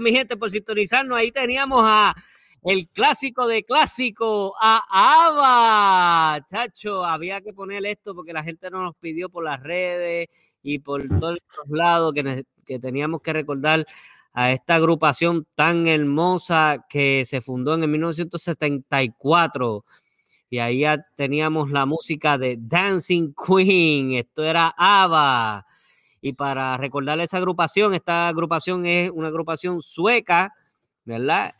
Mi gente, por sintonizarnos. Ahí teníamos a el clásico de clásico, a Ava. Chacho, había que poner esto porque la gente nos pidió por las redes y por todos lados que, que teníamos que recordar a esta agrupación tan hermosa que se fundó en el 1974 y ahí ya teníamos la música de Dancing Queen, esto era ABBA. Y para recordarle esa agrupación, esta agrupación es una agrupación sueca, ¿verdad?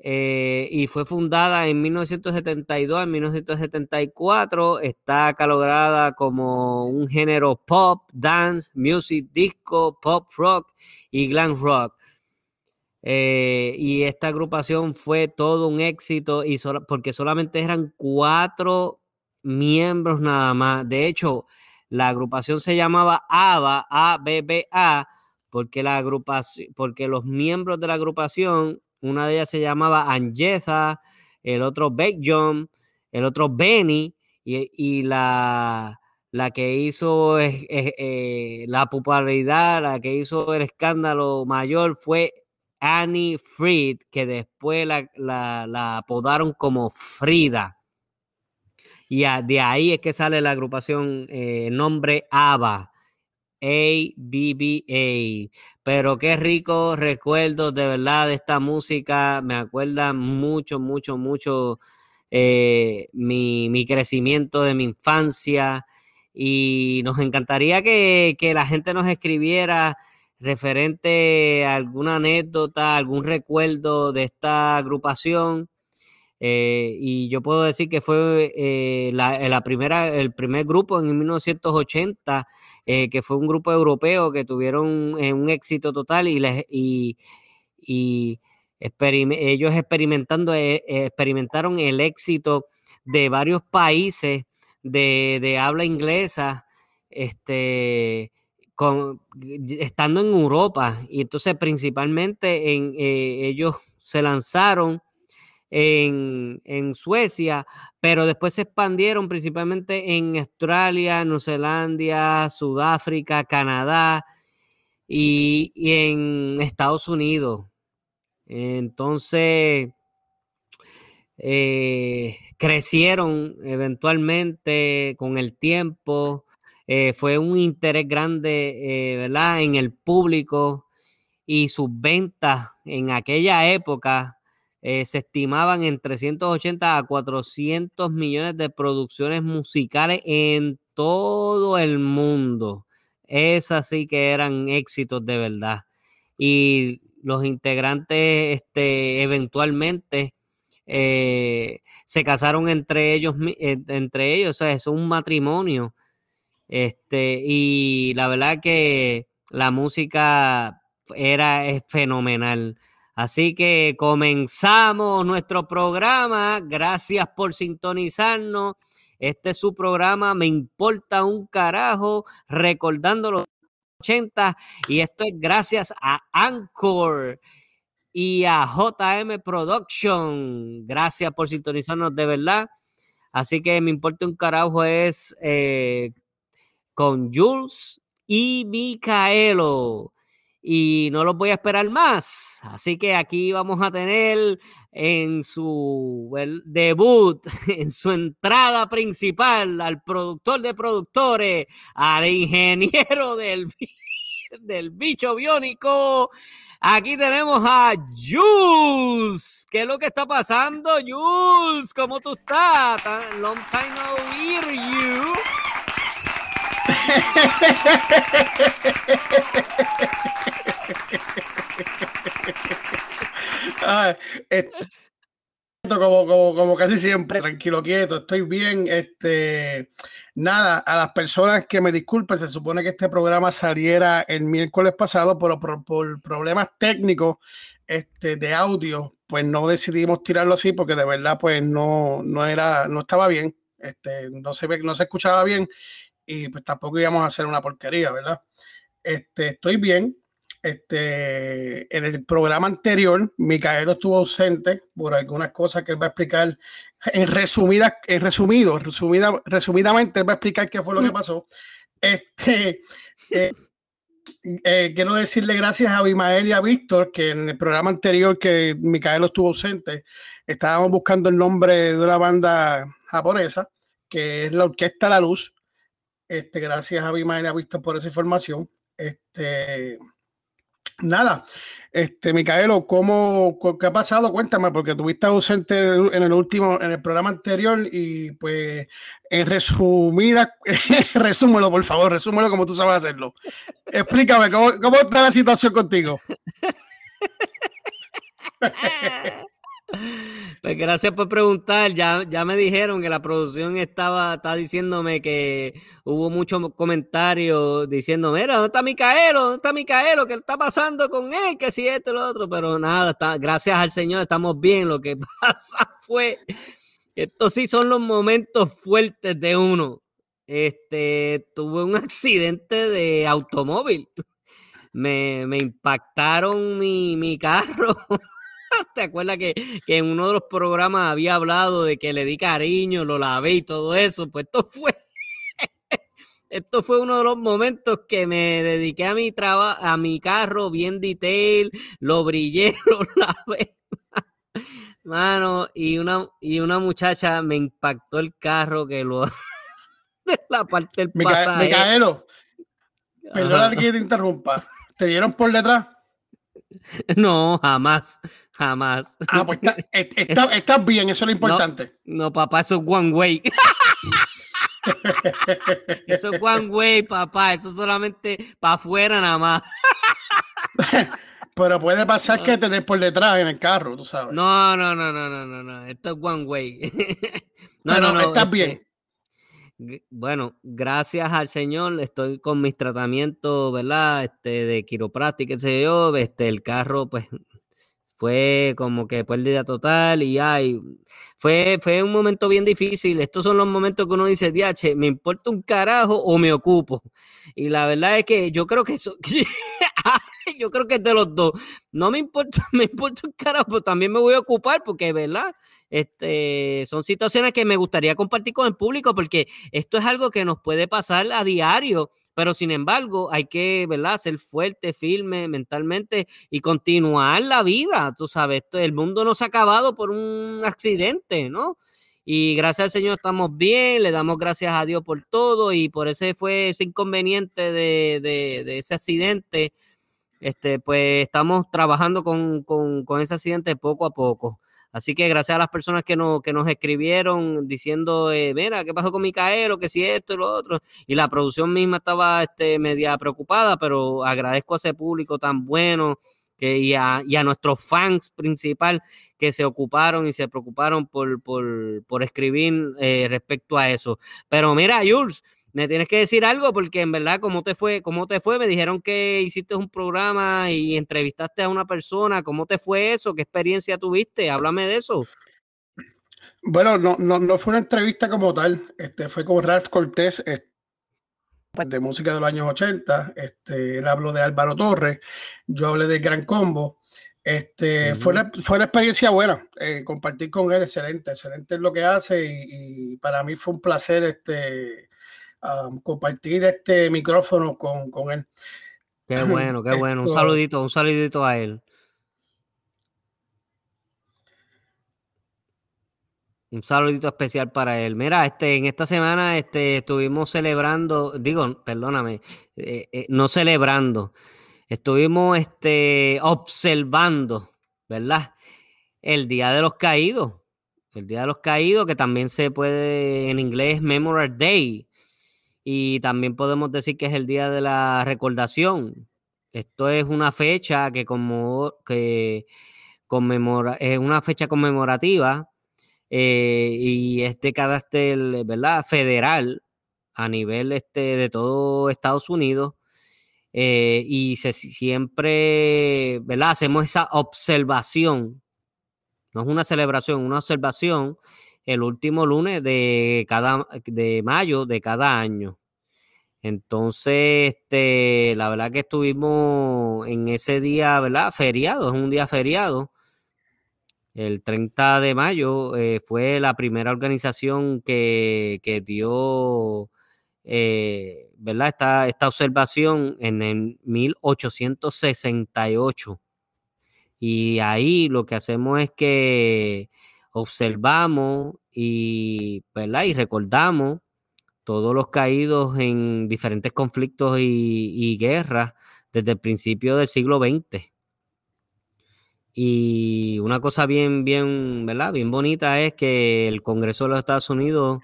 Eh, y fue fundada en 1972, en 1974, está catalogada como un género pop, dance, music, disco, pop rock y glam rock. Eh, y esta agrupación fue todo un éxito y porque solamente eran cuatro miembros nada más. De hecho, la agrupación se llamaba ABA, ABBA, porque la agrupación, porque los miembros de la agrupación, una de ellas se llamaba Angeza, el otro John, el otro Benny, y, la, la que hizo eh, la popularidad, la que hizo el escándalo mayor fue Annie Fried, que después la, apodaron como Frida. Y de ahí es que sale la agrupación eh, nombre ABBA. A-B-B-A. Pero qué rico recuerdo de verdad de esta música. Me acuerda mucho, mucho, mucho eh, mi, mi, crecimiento de mi infancia. Y nos encantaría que, que la gente nos escribiera referente a alguna anécdota, algún recuerdo de esta agrupación. Eh, y yo puedo decir que fue eh, la, primera, el primer grupo en 1980, eh, que fue un grupo europeo que tuvieron un éxito total y, les, y, ellos experimentando, experimentaron el éxito de varios países de, de habla inglesa. Este, estando en Europa. Y entonces principalmente en, eh, ellos se lanzaron en, Suecia, pero después se expandieron principalmente en Australia, Nueva Zelanda, Sudáfrica, Canadá y, en Estados Unidos. Entonces, eh, crecieron eventualmente con el tiempo. Eh, fue un interés grande, eh, ¿verdad? En el público y sus ventas en aquella época eh, se estimaban en 380 a 400 millones de producciones musicales en todo el mundo. Esas sí que eran éxitos de verdad. Y los integrantes este, eventualmente se casaron entre ellos, entre ellos, o sea, es un matrimonio este, y la verdad que la música era fenomenal. Así que comenzamos nuestro programa. Gracias por sintonizarnos. Este es su programa, me importa un carajo, recordando los 80. Y esto es gracias a Anchor y a JM Production. Gracias por sintonizarnos de verdad. Así que me importa un carajo es eh, con Jules y Micaelo. Y no los voy a esperar más. Así que aquí vamos a tener en su debut, en su entrada principal, al productor de productores, al ingeniero del, del bicho biónico. Aquí tenemos a Jules. ¿Qué es lo que está pasando, Jules? ¿Cómo tú estás? Long time no hear you. como, casi siempre, tranquilo, quieto, estoy bien. Este, nada, a las personas que me disculpen, se supone que este programa saliera el miércoles pasado, pero por, problemas técnicos este, de audio, pues no decidimos tirarlo así porque de verdad, pues no, no era, no estaba bien. Este, no se no se escuchaba bien y pues tampoco íbamos a hacer una porquería, ¿verdad? Este, estoy bien. Este, en el programa anterior, Micaelo estuvo ausente por algunas cosas que él va a explicar en resumida, en resumido, resumida, resumidamente, él va a explicar qué fue lo que pasó. Este, eh, eh, quiero decirle gracias a Abimael y a Víctor, que en el programa anterior que Micaelo estuvo ausente, estábamos buscando el nombre de una banda japonesa, que es la Orquesta La Luz. Este, gracias a Abimael y a Víctor por esa información. Este, nada, este, Micaelo, ¿cómo, ¿qué ha pasado? Cuéntame, porque tuviste ausente en el último, en el programa anterior y pues en resumida, resúmelo por favor, resúmelo como tú sabes hacerlo. Explícame, ¿cómo, cómo está la situación contigo? Pues gracias por preguntar. Ya, ya me dijeron que la producción estaba, está diciéndome que hubo muchos comentarios diciendo, mira, ¿dónde está Micaelo? ¿Dónde está Micaelo? ¿Qué está pasando con él? Que si esto y lo otro. Pero nada, gracias al Señor estamos bien. Lo que pasa fue, estos sí son los momentos fuertes de uno. Este, tuve un accidente de automóvil. Me, me impactaron mi, mi carro. ¿Te acuerdas que, en uno de los programas había hablado de que le di cariño, lo lavé y todo eso? Pues esto fue, esto fue uno de los momentos que me dediqué a mi trabajo, a mi carro bien detail, lo brillé, lo lavé. Mano, y una, y una muchacha me impactó el carro que lo de la parte del pasajero. Micaelo, perdona que te interrumpa. ¿Te dieron por detrás? No, jamás, jamás. Ah, pues estás bien, eso es lo importante. No, papá, eso es one way. eso es one way, papá, eso solamente para afuera nada más. Pero puede pasar que te des por detrás en el carro, tú sabes. No, no, no, no, no, no, no. Esto es one way. no, no, no, estás este, bien. Bueno, gracias al Señor, estoy con mis tratamientos, ¿verdad? Este, de quiropráctica, qué sé yo, este, el carro, pues, fue como que pérdida total y ay, fue, fue un momento bien difícil. Estos son los momentos que uno dice, diache, ¿me importa un carajo o me ocupo? Y la verdad es que yo creo que eso, yo creo que es de los dos. No me importa, me importa un carajo, pero también me voy a ocupar porque, ¿verdad? Este, son situaciones que me gustaría compartir con el público porque esto es algo que nos puede pasar a diario pero sin embargo hay que, ¿verdad? Ser fuerte, firme mentalmente y continuar la vida, tú sabes, el mundo no se ha acabado por un accidente, ¿no? Y gracias al Señor estamos bien, le damos gracias a Dios por todo y por ese fue ese inconveniente de, de, ese accidente. Este, pues estamos trabajando con, con, con ese accidente poco a poco. Así que gracias a las personas que, no, que nos escribieron diciendo, eh, mira, ¿qué pasó con Micaelo? Que si esto y lo otro. Y la producción misma estaba este, media preocupada, pero agradezco a ese público tan bueno que, y, a, y a nuestros fans principal que se ocuparon y se preocuparon por, por, por escribir eh, respecto a eso. Pero mira, Jules, me tienes que decir algo porque en verdad, ¿cómo te fue? ¿Cómo te fue? Me dijeron que hiciste un programa y entrevistaste a una persona. ¿Cómo te fue eso? ¿Qué experiencia tuviste? Háblame de eso. Bueno, no, no, no fue una entrevista como tal. Este, fue con Ralph Cortés, de música de los años 80. Este, él habló de Álvaro Torres. Yo hablé de Gran Combo. Este, fue, una, fue una experiencia buena. Eh, compartir con él, excelente. Excelente es lo que hace y, y para mí fue un placer este, compartir este micrófono con, con él. Qué bueno, qué bueno. Un saludito, un saludito a él. Un saludito especial para él. Mira, este, en esta semana este, estuvimos celebrando, digo, perdóname, eh, eh, no celebrando, estuvimos este, observando, ¿verdad? El Día de los Caídos. El Día de los Caídos, que también se puede en inglés Memorial Day. Y también podemos decir que es el día de la recordación. Esto es una fecha que como que conmemora, es una fecha conmemorativa eh, y es de carácter, ¿verdad? Federal a nivel este, de todo Estados Unidos. Eh, y se, siempre, ¿verdad? Hacemos esa observación. No es una celebración, una observación el último lunes de cada de mayo de cada año. Entonces, este, la verdad que estuvimos en ese día, ¿verdad? Feriado, es un día feriado. El 30 de mayo eh, fue la primera organización que, dio eh, ¿verdad? Esta, esta observación en el 1868. Y ahí lo que hacemos es que observamos y, ¿verdad? y recordamos todos los caídos en diferentes conflictos y, y guerras desde el principio del siglo XX. Y una cosa bien, bien, ¿verdad? Bien bonita es que el Congreso de los Estados Unidos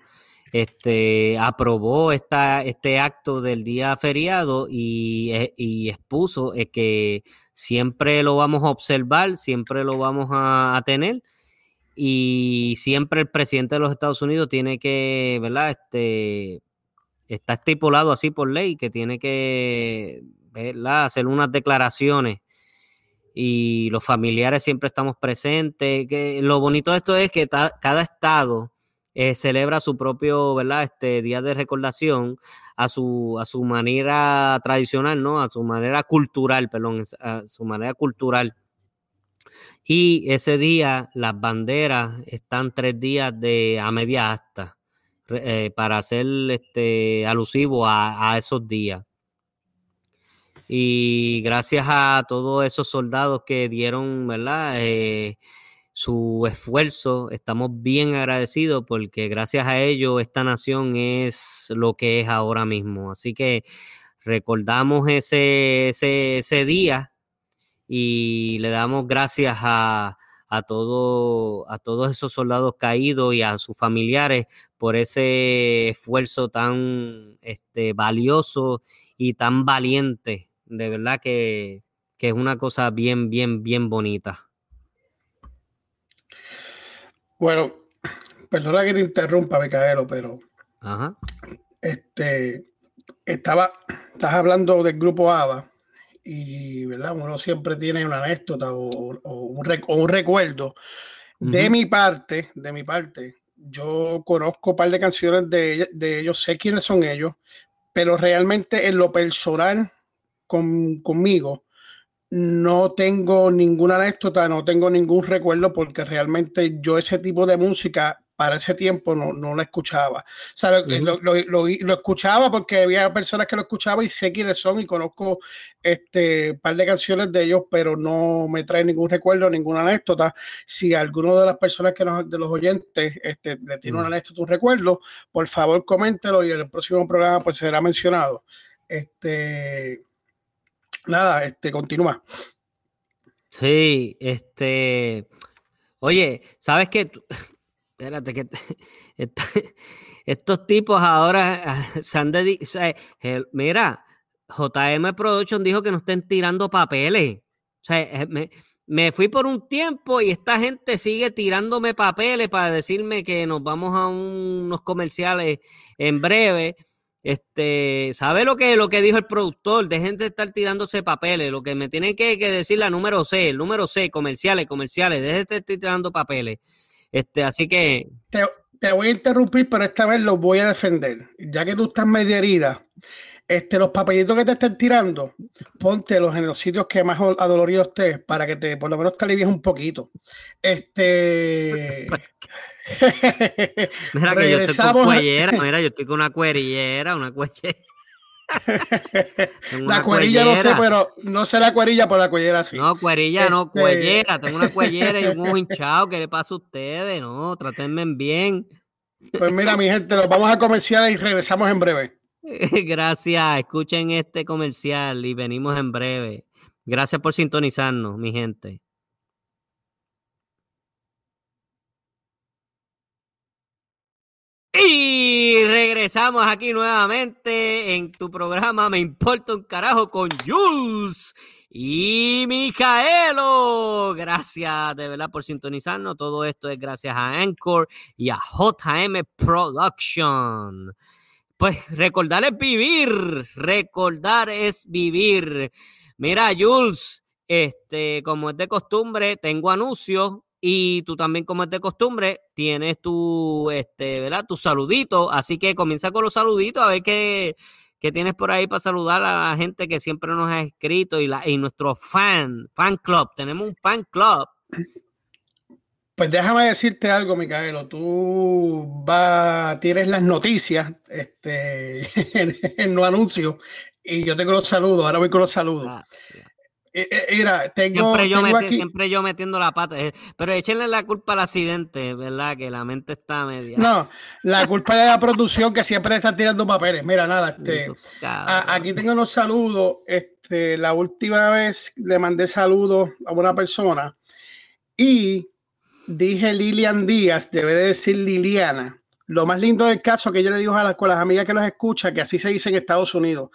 este, aprobó esta, este acto del día feriado y, eh, expuso eh, que siempre lo vamos a observar, siempre lo vamos a, tener y siempre el presidente de los Estados Unidos tiene que, ¿verdad? Este, está estipulado así por ley que tiene que, ¿verdad? Hacer unas declaraciones y los familiares siempre estamos presentes. Que lo bonito de esto es que cada estado eh, celebra su propio, ¿verdad? Este día de recordación a su, a su manera tradicional, ¿no? A su manera cultural, perdón, a su manera cultural. Y ese día las banderas están tres días de a media asta eh, para ser este, alusivo a, esos días. Y gracias a todos esos soldados que dieron, ¿verdad? Eh, su esfuerzo, estamos bien agradecidos porque gracias a ellos esta nación es lo que es ahora mismo. Así que recordamos ese, ese, día y le damos gracias a, a, todo, a todos esos soldados caídos y a sus familiares por ese esfuerzo tan este, valioso y tan valiente. De verdad que, es una cosa bien, bien, bien bonita. Bueno, perdona que te interrumpa, Micaelo, pero este estaba, estás hablando del grupo ABA y verdad, uno siempre tiene una anécdota o, un, recuerdo. De mi parte, de mi parte, yo conozco un par de canciones de, de ellos, sé quiénes son ellos, pero realmente en lo personal conmigo, no tengo ninguna anécdota, no tengo ningún recuerdo porque realmente yo ese tipo de música para ese tiempo no, no la escuchaba. lo, escuchaba porque había personas que lo escuchaban y sé quiénes son y conozco este par de canciones de ellos, pero no me trae ningún recuerdo, ninguna anécdota. Si alguno de las personas que nos, de los oyentes este, le tiene una anécdota, un recuerdo, por favor coméntelo y en el próximo programa pues será mencionado. Este, nada, este, continúa. Sí, este, oye, ¿sabes qué? Espérate, que estos tipos ahora ah, se han dedicado, mira, JM Production dijo que no estén tirando papeles. O sea, eh, me, me fui por un tiempo y esta gente sigue tirándome papeles para decirme que nos vamos a unos comerciales en breve este, ¿sabe lo que, lo que dijo el productor? Dejen de estar tirándose papeles. Lo que me tienen que, decir la número C, el número C, comerciales, comerciales. Dejen de estar tirando papeles. Este, así que. Te, voy a interrumpir, pero esta vez lo voy a defender. Ya que tú estás media herida, este, los papelitos que te estén tirando, póntelos en los sitios que más adoloridos estés para que te, por lo menos te alivies un poquito. Este. mira que yo estoy con cuellera, mira, yo estoy con una cuerillera, una cuellera. La cuerilla no sé, pero no sé la cuerilla, por la cuellera sí. No, cuerilla, no, este cuellera. Tengo una cuellera y un ojo hinchado. ¿Qué le pasa a ustedes? No, tratenme bien. Pues mira, mi gente, nos vamos a comercial y regresamos en breve. Gracias. Escuchen este comercial y venimos en breve. Gracias por sintonizarnos, mi gente. Y regresamos aquí nuevamente en tu programa Me importa un carajo con Jules y Micaelo. Gracias de verdad por sintonizarnos. Todo esto es gracias a Anchor y a JM Production. Pues recordar es vivir, recordar es vivir. Mira, Jules, este, como es de costumbre, tengo anuncios y tú también, como es de costumbre, tienes tu, este, ¿verdad? Tu saludito. Así que comienza con los saluditos a ver qué, qué tienes por ahí para saludar a la gente que siempre nos ha escrito y, la, y nuestro fan, fan club. Tenemos un fan club. Pues déjame decirte algo, Micaelo. Tú va, tienes las noticias este, en, los anuncios y yo tengo los saludos. Ahora voy con los saludos. Ah, mira, tengo, siempre, yo siempre yo metiendo la pata, eh, pero échenle la culpa al accidente, ¿verdad? Que la mente está media. No, la culpa es de la producción que siempre está tirando papeles. Mira, nada, este, aquí tengo unos saludos. Este, la última vez le mandé saludos a una persona y dije Lilian Díaz, debe de decir Liliana. Lo más lindo del caso que yo le digo a las, con las amigas que nos escuchan, que así se dice en Estados Unidos.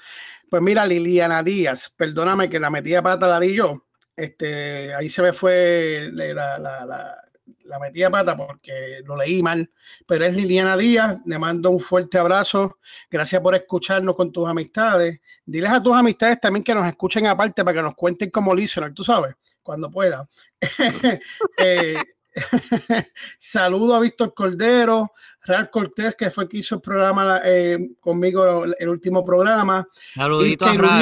Pues mira, Liliana Díaz, perdóname que la metía pata la di yo. Este, ahí se me fue la, la, la, pata porque lo leí mal, pero es Liliana Díaz, le mando un fuerte abrazo, gracias por escucharnos con tus amistades, diles a tus amistades también que nos escuchen aparte para que nos cuenten como listener, tú sabes, cuando pueda. eh, Saludo a Víctor Cordero, Real Cortés, que fue que hizo el programa eh, conmigo, el último programa. Saludito a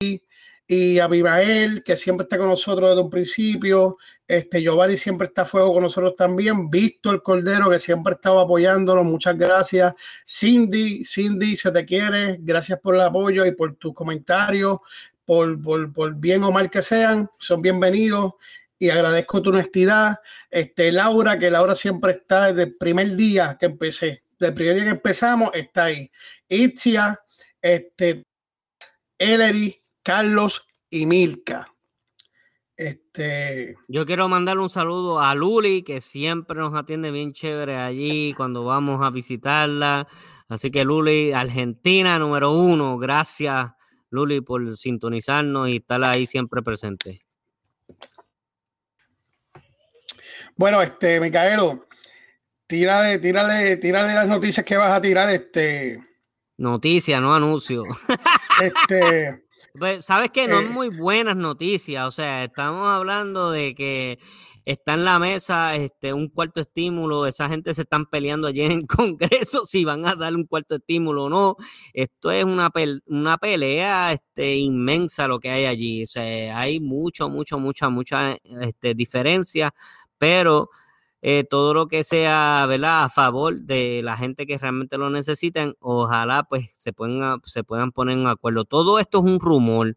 y, y Abimael, que siempre está con nosotros desde un principio. Este, Giovanni siempre está a fuego con nosotros también. Víctor Cordero, que siempre estaba apoyándonos. Muchas gracias. Cindy, Cindy, se te quiere. Gracias por el apoyo y por tus comentarios por, bien o mal que sean, son bienvenidos y agradezco tu honestidad. Este, Laura, que Laura siempre está desde el primer día que empecé, desde el primer día que empezamos, está ahí. Itzia, este, Ellery, Carlos y Milka. Este... Yo quiero mandar un saludo a Luli, que siempre nos atiende bien chévere allí cuando vamos a visitarla. Así que Luli, Argentina número uno, gracias Luli, por sintonizarnos y estar ahí siempre presente. Bueno, este, Micaelo, tírale, tírale, tírale las noticias que vas a tirar, este. Noticias, no anuncio. Este. Pues, Sabes que no es eh, muy buenas noticias, o sea, estamos hablando de que está en la mesa este, un cuarto estímulo, esa gente se están peleando allí en el Congreso si van a dar un cuarto estímulo o no. Esto es una, una pelea este, inmensa lo que hay allí. O sea, hay mucho, mucho, mucha, mucha este, diferencia, pero eh, todo lo que sea, ¿verdad? A favor de la gente que realmente lo necesitan, ojalá pues se puedan, se puedan poner en acuerdo. Todo esto es un rumor.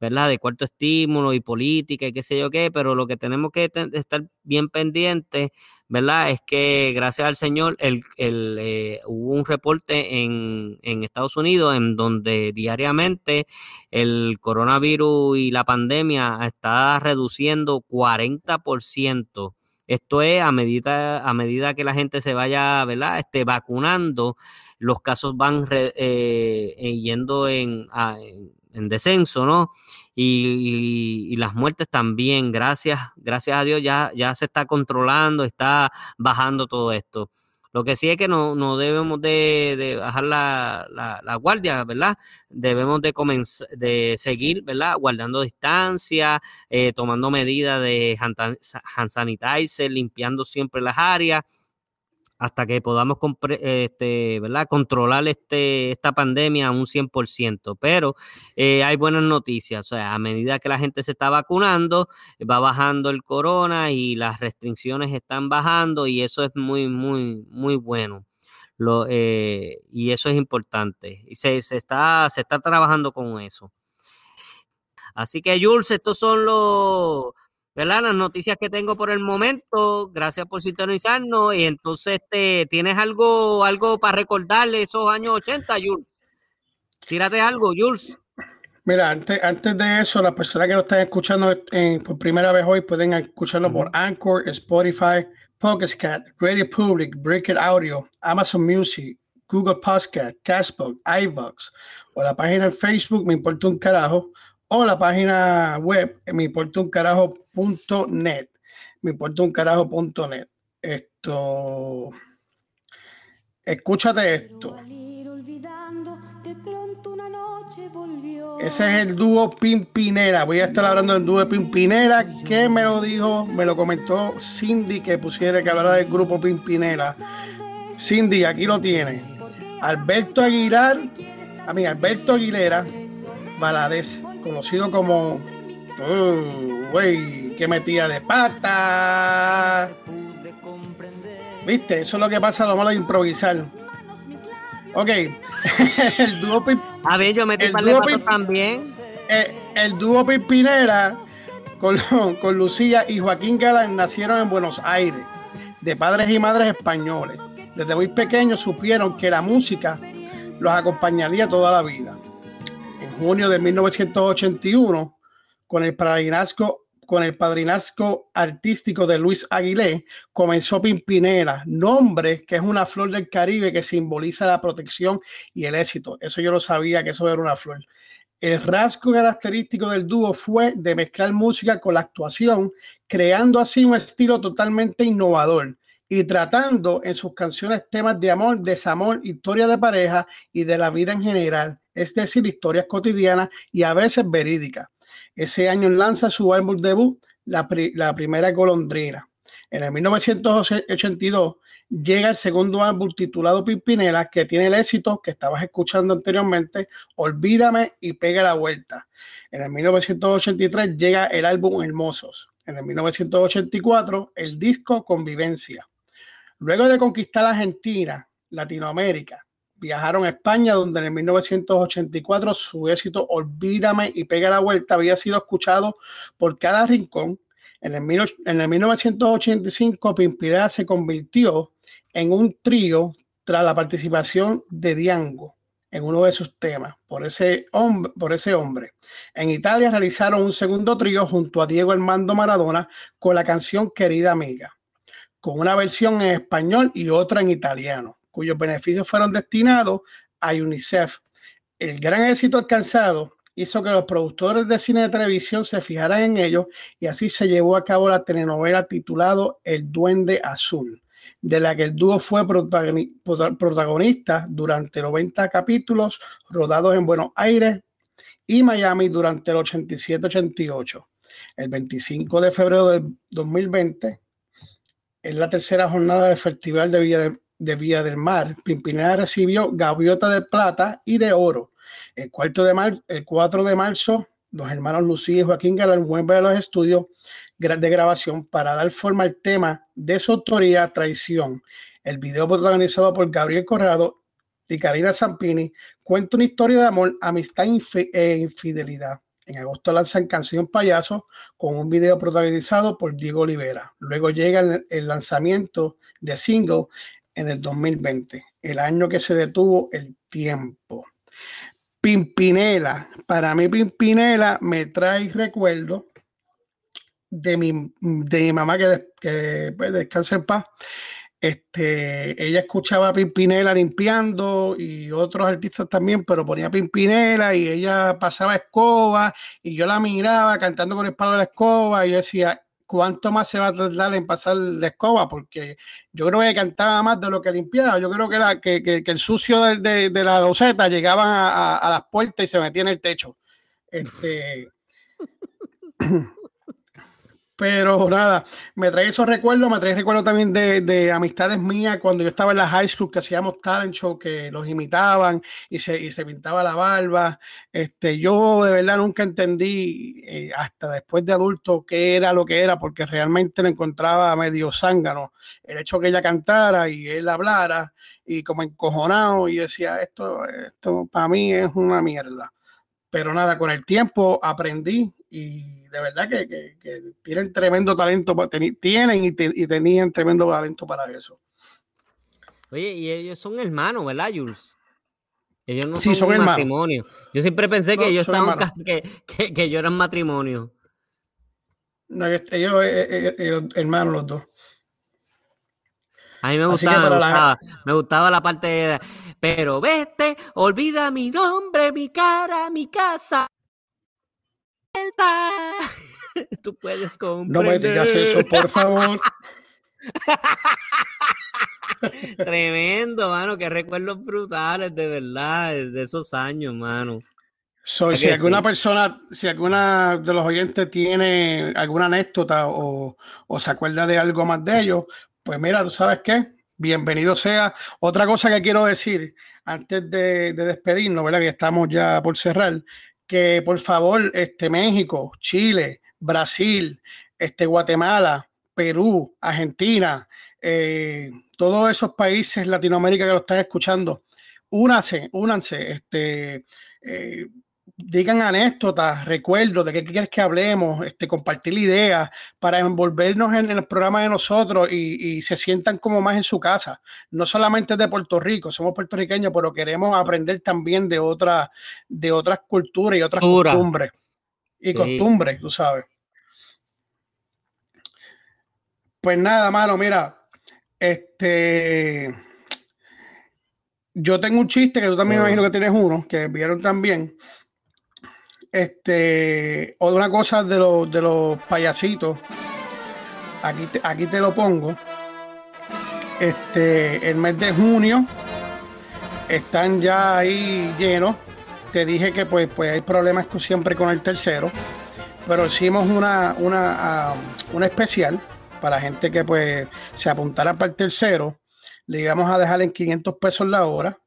¿verdad? De cuarto estímulo y política y qué sé yo qué, pero lo que tenemos que estar bien pendientes, ¿verdad? Es que gracias al Señor el, el, eh, hubo un reporte en, en, Estados Unidos en donde diariamente el coronavirus y la pandemia está reduciendo 40%. Esto es a medida, a medida que la gente se vaya, ¿verdad? Este, vacunando, los casos van eh, eh, yendo en, en en descenso, ¿no? Y, las muertes también, gracias, gracias a Dios ya, ya se está controlando, está bajando todo esto. Lo que sí es que no, no debemos de, bajar la, guardia, ¿verdad? Debemos de, comenzar, de seguir, ¿verdad? Guardando distancia, eh, tomando medidas de hand sanitizer, limpiando siempre las áreas hasta que podamos este, controlar este, esta pandemia a un 100%. Pero eh, hay buenas noticias, o sea, a medida que la gente se está vacunando, va bajando el corona y las restricciones están bajando y eso es muy, muy, muy bueno. Eh, y eso es importante. Y se, se, está, se está trabajando con eso. Así que, Jules, estos son los, ¿verdad? Las noticias que tengo por el momento. Gracias por sintonizarnos. Y entonces, este, ¿tienes algo, algo para recordarle esos años 80, Jules? Tírate algo, Jules. Mira, antes, antes de eso, las personas que nos están escuchando eh, por primera vez hoy pueden escucharlo por Anchor, Spotify, Pocket Radio Public, Break It Audio, Amazon Music, Google Podcast, Castbox, iVox o la página en Facebook, me importa un carajo, o la página web, un carajo.net. Esto. Escúchate esto. Ese es el dúo Pimpinera. Voy a estar hablando del dúo Pimpinera. que me lo dijo? Me lo comentó Cindy que pusiera que hablara del grupo Pimpinera. Cindy, aquí lo tiene. Alberto Aguilar, a mí, Alberto Aguilera, Valadez conocido como uh, güey, que metía de pata. ¿Viste? Eso es lo que pasa a lo malo de improvisar. Ok. el dúo A ver, yo metí el también. Eh, el dúo Pipinera con, con Lucía y Joaquín Galán nacieron en Buenos Aires, de padres y madres españoles. Desde muy pequeños supieron que la música los acompañaría toda la vida. Junio de 1981, con el padrinazgo, con el padrinazgo artístico de Luis Aguilé, comenzó Pimpinela, nombre que es una flor del Caribe que simboliza la protección y el éxito. Eso yo lo sabía que eso era una flor. El rasgo característico del dúo fue de mezclar música con la actuación, creando así un estilo totalmente innovador y tratando en sus canciones temas de amor, desamor, historia de pareja y de la vida en general, es decir, historias cotidianas y a veces verídicas. Ese año lanza su álbum debut, La, la Primera Golondrina. En el 1982 llega el segundo álbum titulado Pimpinela, que tiene el éxito que estabas escuchando anteriormente, Olvídame y Pega la Vuelta. En el 1983 llega el álbum Hermosos. En el 1984 el disco Convivencia. Luego de conquistar Argentina, Latinoamérica, viajaron a España, donde en el 1984 su éxito Olvídame y Pega la Vuelta había sido escuchado por cada rincón. En el, en el 1985, Pimpinela se convirtió en un trío tras la participación de Diango en uno de sus temas por ese, hombre, por ese hombre. En Italia realizaron un segundo trío junto a Diego Armando Maradona con la canción Querida Amiga, con una versión en español y otra en italiano, cuyos beneficios fueron destinados a UNICEF. El gran éxito alcanzado hizo que los productores de cine de televisión se fijaran en ellos y así se llevó a cabo la telenovela titulado El Duende Azul de la que el dúo fue protagonista durante 90 capítulos rodados en Buenos Aires y Miami durante el 87-88. El 25 de febrero del 2020, en la tercera jornada del Festival de Villa, de, Villa del Mar, Pimpinela recibió gaviota de plata y de oro. El, cuarto de el 4 de marzo, los hermanos Lucía y Joaquín Galán vuelven a los estudios de grabación para dar forma al tema de su autoría Traición. El video protagonizado por Gabriel Corrado y Karina Zampini cuenta una historia de amor, amistad e infidelidad. En agosto lanzan Canción Payaso con un video protagonizado por Diego Olivera. Luego llega el, lanzamiento de single en el 2020, el año que se detuvo el tiempo. Pimpinela, para mí Pimpinela me trae recuerdo de mi, de mi mamá que, que pues, descansa en paz. Este, ella escuchaba a Pimpinela limpiando y otros artistas también, pero ponía Pimpinela y ella pasaba escoba y yo la miraba cantando con el palo de la escoba y yo decía, ¿cuánto más se va a tardar en pasar la escoba? Porque yo creo que cantaba más de lo que limpiaba. Yo creo que, era, que, que, el sucio de, de, la loseta llegaba a, a, las puertas y se metía en el techo. Este, Pero nada, me trae esos recuerdos, me trae recuerdos también de, de, amistades mías cuando yo estaba en la high school, que hacíamos talent show, que los imitaban y se, y se pintaba la barba. Este, yo de verdad nunca entendí, eh, hasta después de adulto, qué era lo que era, porque realmente lo encontraba medio zángano. El hecho que ella cantara y él hablara y como encojonado, y decía, esto, esto para mí es una mierda. Pero nada, con el tiempo aprendí y de verdad que, tienen tremendo talento, tienen y, tenían tremendo talento para eso. Oye, y ellos son hermanos, ¿verdad, Jules? Ellos no sí, son, matrimonio. Yo siempre pensé que ellos estaban casi que, que, yo eran matrimonio. No, ellos, eh, eh, eh, hermanos los dos. A mí me gustaba, me gustaba, la parte pero vete, olvida mi nombre, mi cara, mi casa. Tú puedes comprender. No me digas eso, por favor. Tremendo, mano, que recuerdos brutales, de verdad, de esos años, mano. Soy, si alguna persona, si alguna de los oyentes tiene alguna anécdota o, o, se acuerda de algo más de ellos, pues mira, tú sabes qué, bienvenido sea. Otra cosa que quiero decir antes de, de despedirnos, ¿verdad? Que estamos ya por cerrar, que por favor, este México, Chile, Brasil, este, Guatemala, Perú, Argentina, eh, todos esos países Latinoamérica que lo están escuchando, únanse, únanse, este, eh, digan anécdotas, recuerdos de qué quieres que hablemos, este, compartir ideas para envolvernos en, el programa de nosotros y, se sientan como más en su casa. No solamente de Puerto Rico, somos puertorriqueños, pero queremos aprender también de, otra, de otras culturas y otras costumbres. Y costumbres, tú sabes. Pues nada, mano, mira, este. Yo tengo un chiste que tú también me imagino que tienes uno, que vieron también. Este, o de una cosa de, los, de los payasitos. Aquí te, aquí te lo pongo. Este, el mes de junio están ya ahí llenos. Te dije que pues, pues hay problemas siempre con el tercero, pero hicimos una, una, ah, una especial para gente que pues se apuntara para el tercero. Le íbamos a dejar en 500 pesos la hora.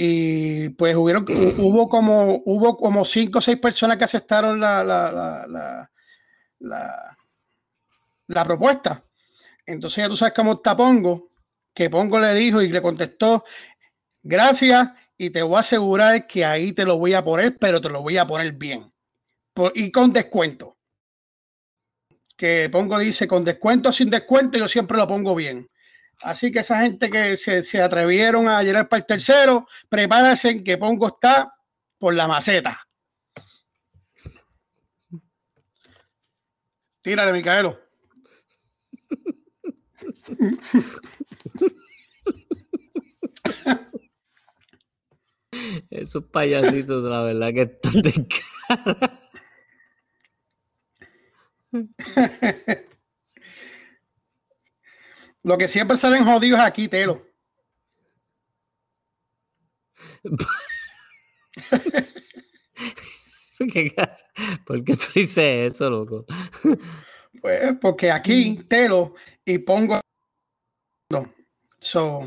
Y pues hubieron, hubo como hubo como cinco o seis personas que aceptaron la, la, la, propuesta. Entonces ya tú sabes cómo está Pongo, que Pongo le dijo y le contestó, gracias, y te voy a asegurar que ahí te lo voy a poner, pero te lo voy a poner bien. y con descuento que pongo dice con descuento sin descuento, yo siempre lo pongo bien. Así que esa gente que se, atrevieron a llegar para el tercero, prepárense que pongo está por la maceta. Tírale, Micaelo. Esos payasitos, la verdad que están de cara. Lo que siempre salen jodidos aquí, Telo. ¿Por qué tú dices eso, loco? Pues porque aquí Telo y Pongo. No. So,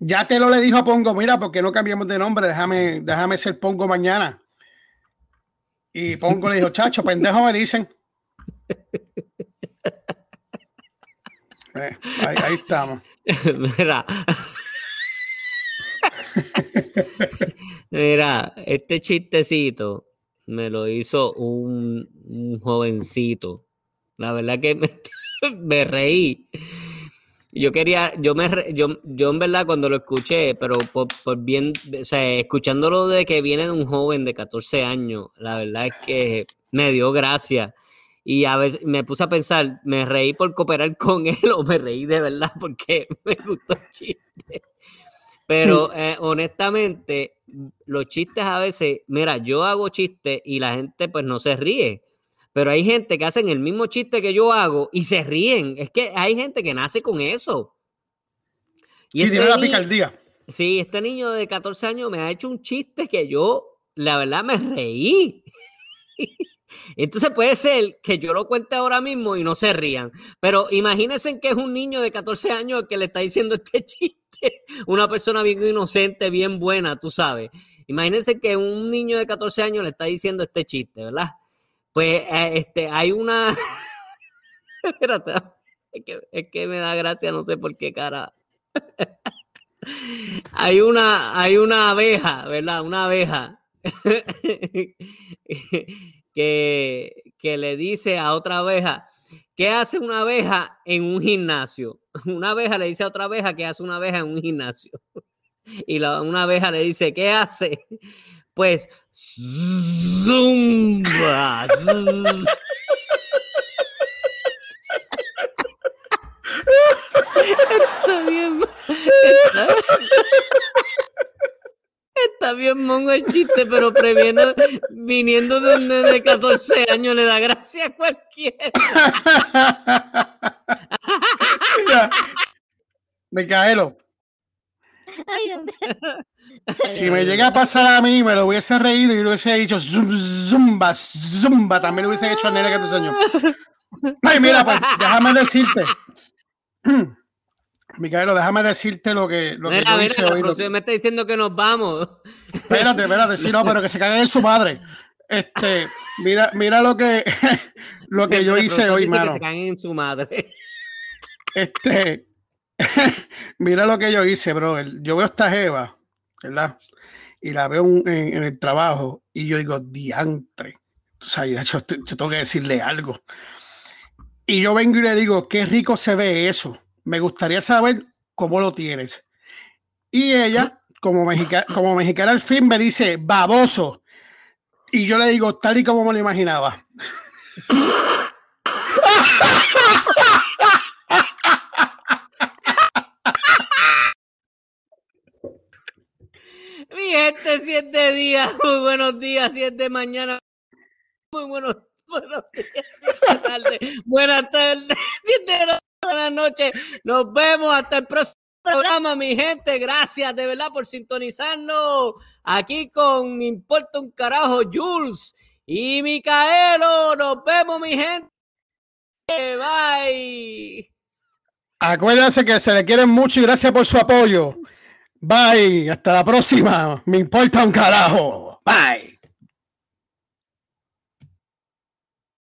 ya Telo le dijo a Pongo, mira, porque no cambiamos de nombre, déjame, déjame ser Pongo mañana. Y Pongo le dijo, chacho, pendejo me dicen. Eh, ahí, estamos. Mira. Mira, este chistecito me lo hizo un, jovencito. La verdad que me, reí. Yo quería, yo me, yo, yo en verdad cuando lo escuché, pero por, por, bien, o sea, escuchándolo de que viene de un joven de 14 años, la verdad es que me dio gracia y a veces me puse a pensar, ¿me reí por cooperar con él o me reí de verdad porque me gustó el chiste? Pero eh, honestamente, los chistes a veces, mira, yo hago chistes y la gente pues no se ríe. Pero hay gente que hacen el mismo chiste que yo hago y se ríen. Es que hay gente que nace con eso. Y sí, este tiene la picardía. Sí, este niño de 14 años me ha hecho un chiste que yo, la verdad, me reí. Entonces puede ser que yo lo cuente ahora mismo y no se rían, pero imagínense que es un niño de 14 años que le está diciendo este chiste, una persona bien inocente, bien buena, tú sabes. Imagínense que un niño de 14 años le está diciendo este chiste, ¿verdad? Pues eh, este, hay una... Espérate, es que, es que me da gracia, no sé por qué cara. hay una, hay una abeja, ¿verdad? Una abeja que, que le dice a otra abeja, ¿qué hace una abeja en un gimnasio? Una abeja le dice a otra abeja que hace una abeja en un gimnasio. Y la, una abeja le dice, ¿qué hace? Pues zumba. Está bien. Mongo el chiste, pero previendo, viniendo de un nene de 14 años, le da gracia a cualquiera. Micaelo. Si me llega a pasar a mí, me lo hubiese reído y lo hubiese dicho zumba, zumba, también lo hubiese hecho a nene de 14 años. Ay, mira, pues, déjame decirte. Micaelo, déjame decirte lo que, lo mira, que yo hoy. me está diciendo que nos vamos. Espérate, espérate, sí, no, pero que se caiga en su madre. Este, mira, mira lo que, lo que yo hice hoy, mano. en su madre. Este, mira lo que yo hice, bro. Yo veo esta Jeva, ¿verdad? Y la veo en, el trabajo y yo digo, diantre. O sea, yo, yo tengo que decirle algo. Y yo vengo y le digo, qué rico se ve eso. Me gustaría saber cómo lo tienes. Y ella, como, como mexicana al fin, me dice, baboso. Y yo le digo, tal y como me lo imaginaba. Mi gente, siete días, muy buenos días, siete mañana, muy buenos, buenos días, siete tarde, buenas tardes, siete buenas noches, nos vemos hasta el próximo programa, mi gente. Gracias de verdad por sintonizarnos aquí con Importa un carajo, Jules y Micaelo. Nos vemos, mi gente. Bye. Acuérdense que se le quieren mucho y gracias por su apoyo. Bye. Hasta la próxima. Me importa un carajo. Bye.